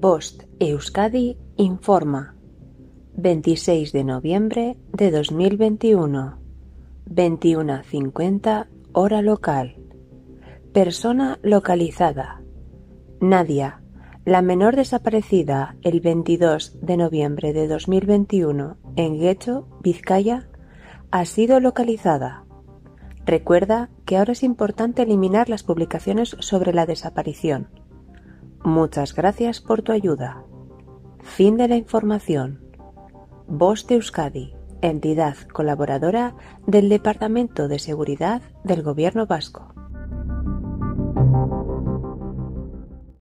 Bost Euskadi informa. 26 de noviembre de 2021. 21.50 hora local. Persona localizada. Nadia, la menor desaparecida el 22 de noviembre de 2021 en Guecho, Vizcaya, ha sido localizada. Recuerda que ahora es importante eliminar las publicaciones sobre la desaparición. Muchas gracias por tu ayuda. Fin de la información. Voz de Euskadi, entidad colaboradora del Departamento de Seguridad del Gobierno Vasco.